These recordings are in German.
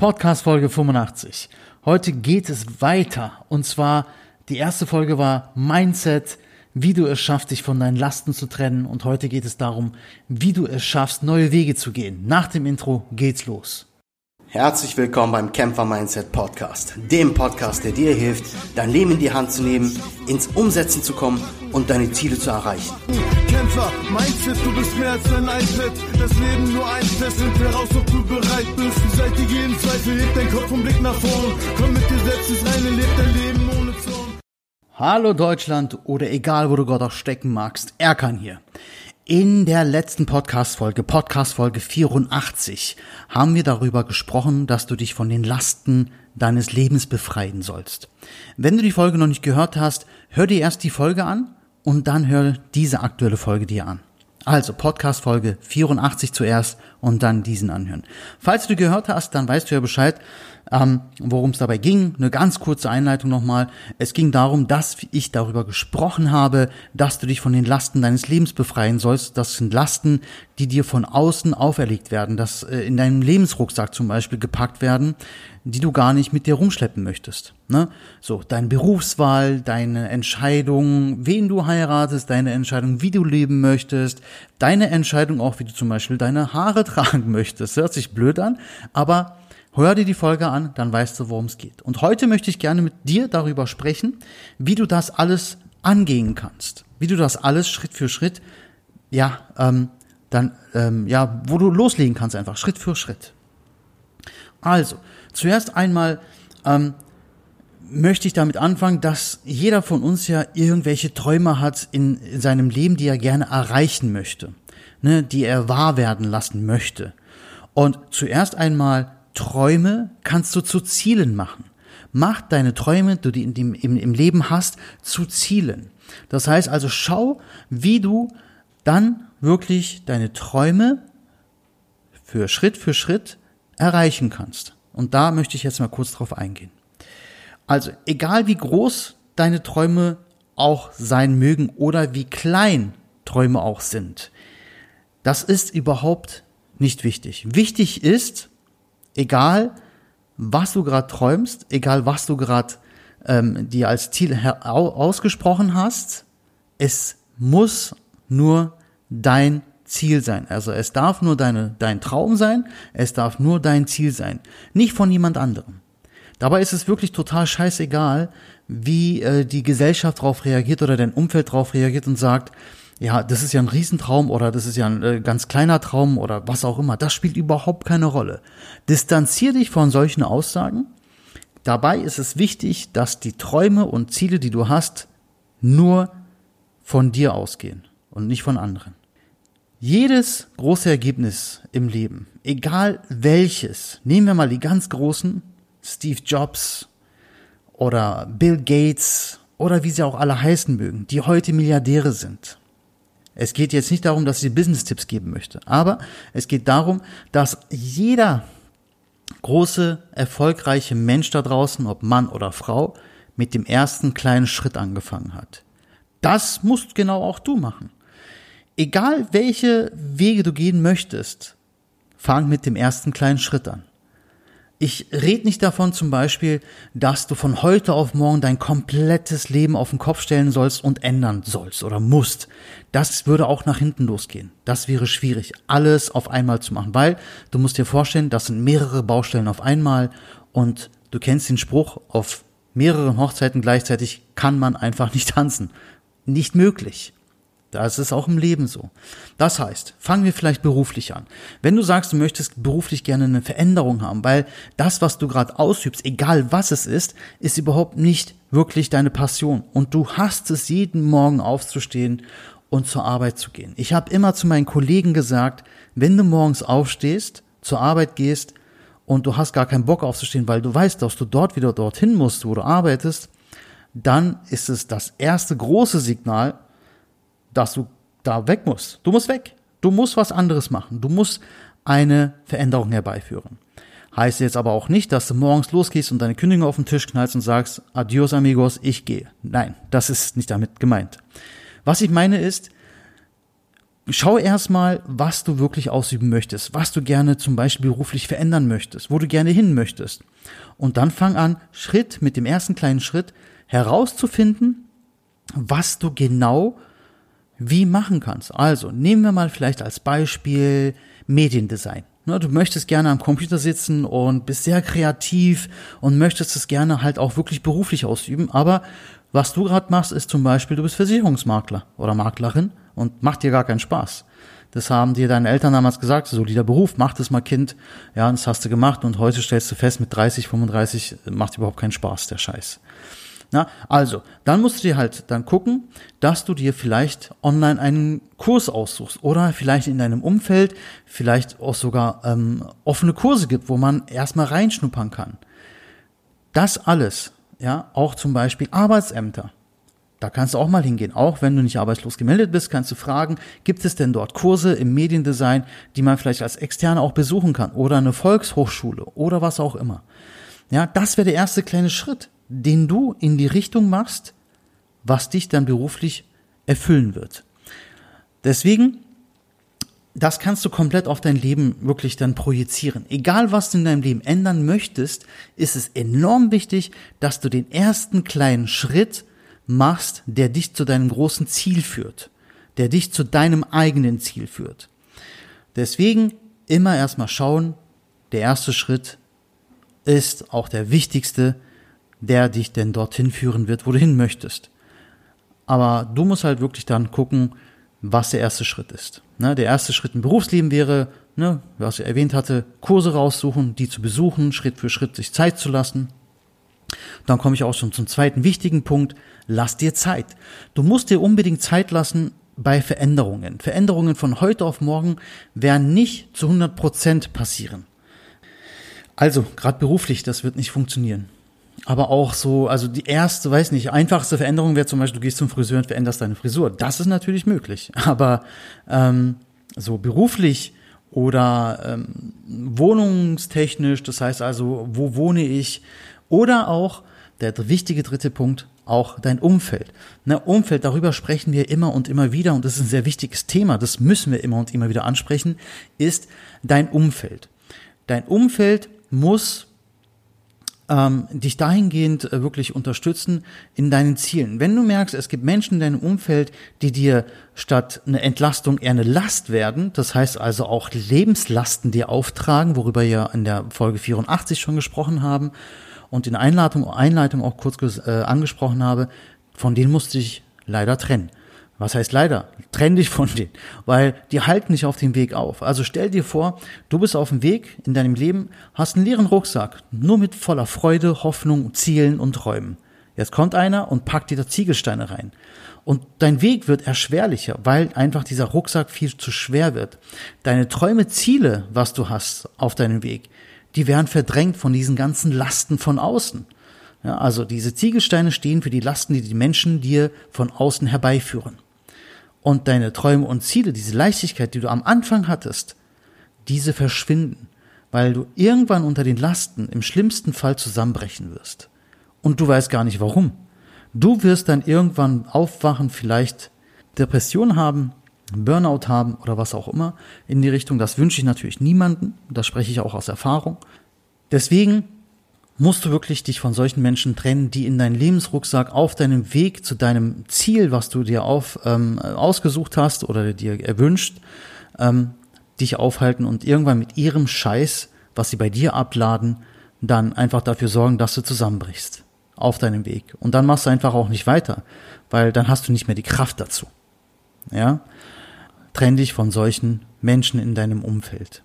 Podcast Folge 85. Heute geht es weiter und zwar die erste Folge war Mindset, wie du es schaffst, dich von deinen Lasten zu trennen und heute geht es darum, wie du es schaffst, neue Wege zu gehen. Nach dem Intro geht's los. Herzlich willkommen beim Kämpfer Mindset Podcast, dem Podcast, der dir hilft, dein Leben in die Hand zu nehmen, ins Umsetzen zu kommen und deine Ziele zu erreichen. Kämpfer, Mindset, du bist mehr als ein iPad. Das Leben nur ein Test, find heraus, ob du bereit bist. Beseitige jeden Zweifel, heb dein Kopf und Blick nach vorn. Komm mit dir selbst ins Reine, leb dein Leben ohne Zorn. Hallo Deutschland oder egal, wo du Gott auch stecken magst, Erkan hier. In der letzten Podcast-Folge, Podcast-Folge 84, haben wir darüber gesprochen, dass du dich von den Lasten deines Lebens befreien sollst. Wenn du die Folge noch nicht gehört hast, hör dir erst die Folge an und dann hör diese aktuelle Folge dir an. Also Podcast Folge 84 zuerst und dann diesen anhören. Falls du gehört hast, dann weißt du ja Bescheid, ähm, worum es dabei ging. Eine ganz kurze Einleitung nochmal. Es ging darum, dass ich darüber gesprochen habe, dass du dich von den Lasten deines Lebens befreien sollst. Das sind Lasten, die dir von außen auferlegt werden, dass äh, in deinem Lebensrucksack zum Beispiel gepackt werden, die du gar nicht mit dir rumschleppen möchtest. Ne? So, deine Berufswahl, deine Entscheidung, wen du heiratest, deine Entscheidung, wie du leben möchtest, deine Entscheidung auch, wie du zum Beispiel deine Haare tragen möchtest. Hört sich blöd an, aber Hör dir die Folge an, dann weißt du, worum es geht. Und heute möchte ich gerne mit dir darüber sprechen, wie du das alles angehen kannst, wie du das alles Schritt für Schritt, ja, ähm, dann, ähm, ja, wo du loslegen kannst einfach, Schritt für Schritt. Also, zuerst einmal ähm, möchte ich damit anfangen, dass jeder von uns ja irgendwelche Träume hat in, in seinem Leben, die er gerne erreichen möchte, ne, die er wahr werden lassen möchte. Und zuerst einmal Träume kannst du zu Zielen machen. Mach deine Träume, die du im, im, im Leben hast, zu Zielen. Das heißt also, schau, wie du dann wirklich deine Träume für Schritt für Schritt erreichen kannst. Und da möchte ich jetzt mal kurz drauf eingehen. Also, egal wie groß deine Träume auch sein mögen oder wie klein Träume auch sind, das ist überhaupt nicht wichtig. Wichtig ist, egal was du gerade träumst, egal was du gerade ähm, dir als Ziel ausgesprochen hast, es muss nur dein Ziel sein. Also es darf nur deine, dein Traum sein, es darf nur dein Ziel sein, nicht von jemand anderem. Dabei ist es wirklich total scheißegal, wie äh, die Gesellschaft darauf reagiert oder dein Umfeld darauf reagiert und sagt, ja, das ist ja ein Riesentraum oder das ist ja ein äh, ganz kleiner Traum oder was auch immer. Das spielt überhaupt keine Rolle. Distanzier dich von solchen Aussagen. Dabei ist es wichtig, dass die Träume und Ziele, die du hast, nur von dir ausgehen und nicht von anderen. Jedes große Ergebnis im Leben, egal welches, nehmen wir mal die ganz großen, Steve Jobs oder Bill Gates oder wie sie auch alle heißen mögen, die heute Milliardäre sind. Es geht jetzt nicht darum, dass ich Business-Tipps geben möchte, aber es geht darum, dass jeder große, erfolgreiche Mensch da draußen, ob Mann oder Frau, mit dem ersten kleinen Schritt angefangen hat. Das musst genau auch du machen. Egal welche Wege du gehen möchtest, fang mit dem ersten kleinen Schritt an. Ich rede nicht davon zum Beispiel, dass du von heute auf morgen dein komplettes Leben auf den Kopf stellen sollst und ändern sollst oder musst. Das würde auch nach hinten losgehen. Das wäre schwierig, alles auf einmal zu machen, weil du musst dir vorstellen, das sind mehrere Baustellen auf einmal und du kennst den Spruch, auf mehreren Hochzeiten gleichzeitig kann man einfach nicht tanzen. Nicht möglich. Das ist auch im Leben so. Das heißt, fangen wir vielleicht beruflich an. Wenn du sagst, du möchtest beruflich gerne eine Veränderung haben, weil das, was du gerade ausübst, egal was es ist, ist überhaupt nicht wirklich deine Passion. Und du hast es, jeden Morgen aufzustehen und zur Arbeit zu gehen. Ich habe immer zu meinen Kollegen gesagt, wenn du morgens aufstehst, zur Arbeit gehst und du hast gar keinen Bock aufzustehen, weil du weißt, dass du dort wieder dorthin musst, wo du arbeitest, dann ist es das erste große Signal, dass du da weg musst. Du musst weg. Du musst was anderes machen. Du musst eine Veränderung herbeiführen. Heißt jetzt aber auch nicht, dass du morgens losgehst und deine Kündigung auf den Tisch knallst und sagst, adios amigos, ich gehe. Nein, das ist nicht damit gemeint. Was ich meine ist, Schau erstmal, was du wirklich ausüben möchtest, was du gerne zum Beispiel beruflich verändern möchtest, wo du gerne hin möchtest. Und dann fang an, Schritt mit dem ersten kleinen Schritt herauszufinden, was du genau wie machen kannst. Also nehmen wir mal vielleicht als Beispiel Mediendesign. Ne, du möchtest gerne am Computer sitzen und bist sehr kreativ und möchtest es gerne halt auch wirklich beruflich ausüben. Aber was du gerade machst, ist zum Beispiel, du bist Versicherungsmakler oder Maklerin und macht dir gar keinen Spaß. Das haben dir deine Eltern damals gesagt, solider Beruf, mach das mal Kind. Ja, das hast du gemacht und heute stellst du fest, mit 30, 35 macht überhaupt keinen Spaß, der Scheiß. Na, also, dann musst du dir halt dann gucken, dass du dir vielleicht online einen Kurs aussuchst oder vielleicht in deinem Umfeld vielleicht auch sogar ähm, offene Kurse gibt, wo man erstmal reinschnuppern kann. Das alles, ja, auch zum Beispiel Arbeitsämter. Da kannst du auch mal hingehen. Auch wenn du nicht arbeitslos gemeldet bist, kannst du fragen, gibt es denn dort Kurse im Mediendesign, die man vielleicht als Externe auch besuchen kann oder eine Volkshochschule oder was auch immer. Ja, das wäre der erste kleine Schritt den du in die Richtung machst, was dich dann beruflich erfüllen wird. Deswegen, das kannst du komplett auf dein Leben wirklich dann projizieren. Egal was du in deinem Leben ändern möchtest, ist es enorm wichtig, dass du den ersten kleinen Schritt machst, der dich zu deinem großen Ziel führt, der dich zu deinem eigenen Ziel führt. Deswegen immer erstmal schauen, der erste Schritt ist auch der wichtigste, der dich denn dorthin führen wird, wo du hin möchtest. Aber du musst halt wirklich dann gucken, was der erste Schritt ist. Ne, der erste Schritt im Berufsleben wäre, ne, was ich erwähnt hatte, Kurse raussuchen, die zu besuchen, Schritt für Schritt sich Zeit zu lassen. Dann komme ich auch schon zum zweiten wichtigen Punkt. Lass dir Zeit. Du musst dir unbedingt Zeit lassen bei Veränderungen. Veränderungen von heute auf morgen werden nicht zu 100 Prozent passieren. Also, gerade beruflich, das wird nicht funktionieren aber auch so, also die erste, weiß nicht, einfachste Veränderung wäre zum Beispiel, du gehst zum Friseur und veränderst deine Frisur. Das ist natürlich möglich. Aber ähm, so beruflich oder ähm, wohnungstechnisch, das heißt also, wo wohne ich? Oder auch, der wichtige dritte Punkt, auch dein Umfeld. Ne, Umfeld, darüber sprechen wir immer und immer wieder und das ist ein sehr wichtiges Thema, das müssen wir immer und immer wieder ansprechen, ist dein Umfeld. Dein Umfeld muss ähm, dich dahingehend äh, wirklich unterstützen in deinen Zielen. Wenn du merkst, es gibt Menschen in deinem Umfeld, die dir statt eine Entlastung eher eine Last werden, das heißt also auch Lebenslasten dir auftragen, worüber wir in der Folge 84 schon gesprochen haben und in Einleitung, Einleitung auch kurz äh, angesprochen habe, von denen musste ich leider trennen. Was heißt leider? Trenn dich von denen, weil die halten dich auf dem Weg auf. Also stell dir vor, du bist auf dem Weg in deinem Leben, hast einen leeren Rucksack, nur mit voller Freude, Hoffnung, Zielen und Träumen. Jetzt kommt einer und packt dir da Ziegelsteine rein. Und dein Weg wird erschwerlicher, weil einfach dieser Rucksack viel zu schwer wird. Deine Träume, Ziele, was du hast auf deinem Weg, die werden verdrängt von diesen ganzen Lasten von außen. Ja, also diese Ziegelsteine stehen für die Lasten, die die Menschen dir von außen herbeiführen und deine Träume und Ziele, diese Leichtigkeit, die du am Anfang hattest, diese verschwinden, weil du irgendwann unter den Lasten im schlimmsten Fall zusammenbrechen wirst. Und du weißt gar nicht warum. Du wirst dann irgendwann aufwachen, vielleicht Depression haben, Burnout haben oder was auch immer in die Richtung. Das wünsche ich natürlich niemanden. Das spreche ich auch aus Erfahrung. Deswegen musst du wirklich dich von solchen Menschen trennen, die in deinen Lebensrucksack auf deinem Weg zu deinem Ziel, was du dir auf, ähm, ausgesucht hast oder dir erwünscht, ähm, dich aufhalten und irgendwann mit ihrem Scheiß, was sie bei dir abladen, dann einfach dafür sorgen, dass du zusammenbrichst auf deinem Weg. Und dann machst du einfach auch nicht weiter, weil dann hast du nicht mehr die Kraft dazu. Ja? Trenn dich von solchen Menschen in deinem Umfeld.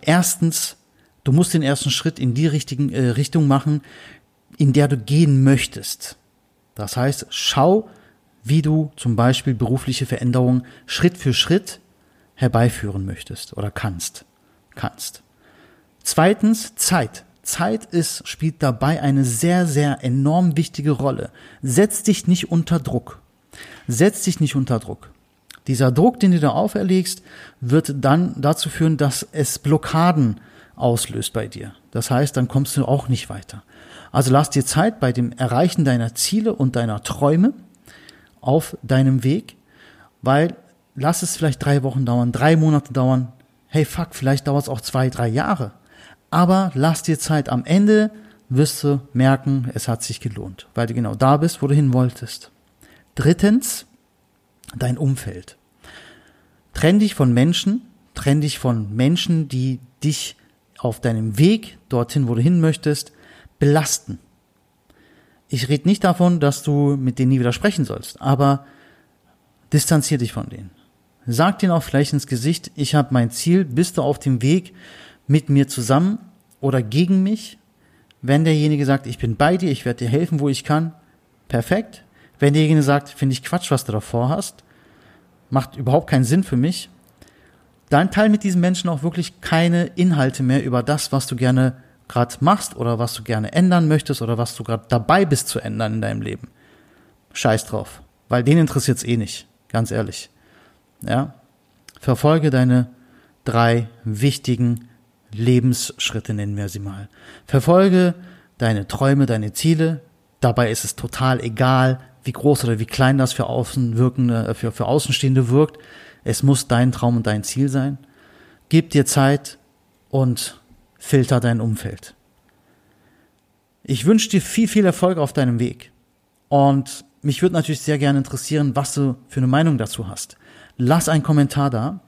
Erstens, Du musst den ersten Schritt in die richtigen, äh, Richtung machen, in der du gehen möchtest. Das heißt, schau, wie du zum Beispiel berufliche Veränderungen Schritt für Schritt herbeiführen möchtest oder kannst. Kannst. Zweitens, Zeit. Zeit ist, spielt dabei eine sehr, sehr enorm wichtige Rolle. Setz dich nicht unter Druck. Setz dich nicht unter Druck. Dieser Druck, den du da auferlegst, wird dann dazu führen, dass es Blockaden auslöst bei dir. Das heißt, dann kommst du auch nicht weiter. Also lass dir Zeit bei dem Erreichen deiner Ziele und deiner Träume auf deinem Weg, weil lass es vielleicht drei Wochen dauern, drei Monate dauern. Hey, fuck, vielleicht dauert es auch zwei, drei Jahre. Aber lass dir Zeit. Am Ende wirst du merken, es hat sich gelohnt, weil du genau da bist, wo du hin wolltest. Drittens, dein Umfeld. Trenn dich von Menschen, trenn dich von Menschen, die dich auf deinem Weg dorthin, wo du hin möchtest, belasten. Ich rede nicht davon, dass du mit denen nie wieder sprechen sollst, aber distanzier dich von denen. Sag denen auch vielleicht ins Gesicht, ich habe mein Ziel, bist du auf dem Weg mit mir zusammen oder gegen mich? Wenn derjenige sagt, ich bin bei dir, ich werde dir helfen, wo ich kann, perfekt. Wenn derjenige sagt, finde ich Quatsch, was du davor hast, macht überhaupt keinen Sinn für mich, dann teil mit diesen Menschen auch wirklich keine Inhalte mehr über das, was du gerne gerade machst oder was du gerne ändern möchtest oder was du gerade dabei bist zu ändern in deinem Leben. Scheiß drauf, weil den interessiert's eh nicht, ganz ehrlich. Ja? Verfolge deine drei wichtigen Lebensschritte, nennen wir sie mal. Verfolge deine Träume, deine Ziele. Dabei ist es total egal, wie groß oder wie klein das für Außenwirkende, für, für Außenstehende wirkt. Es muss dein Traum und dein Ziel sein. Gib dir Zeit und filter dein Umfeld. Ich wünsche dir viel, viel Erfolg auf deinem Weg. Und mich würde natürlich sehr gerne interessieren, was du für eine Meinung dazu hast. Lass einen Kommentar da.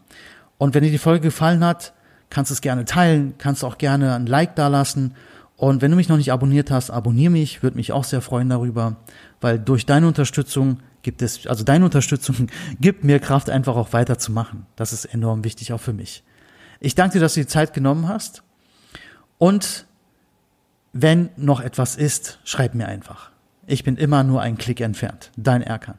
Und wenn dir die Folge gefallen hat, kannst du es gerne teilen, kannst auch gerne ein Like da lassen. Und wenn du mich noch nicht abonniert hast, abonniere mich, würde mich auch sehr freuen darüber, weil durch deine Unterstützung gibt es, also deine Unterstützung gibt mir Kraft, einfach auch weiterzumachen. Das ist enorm wichtig auch für mich. Ich danke dir, dass du die Zeit genommen hast. Und wenn noch etwas ist, schreib mir einfach. Ich bin immer nur einen Klick entfernt. Dein Erkan.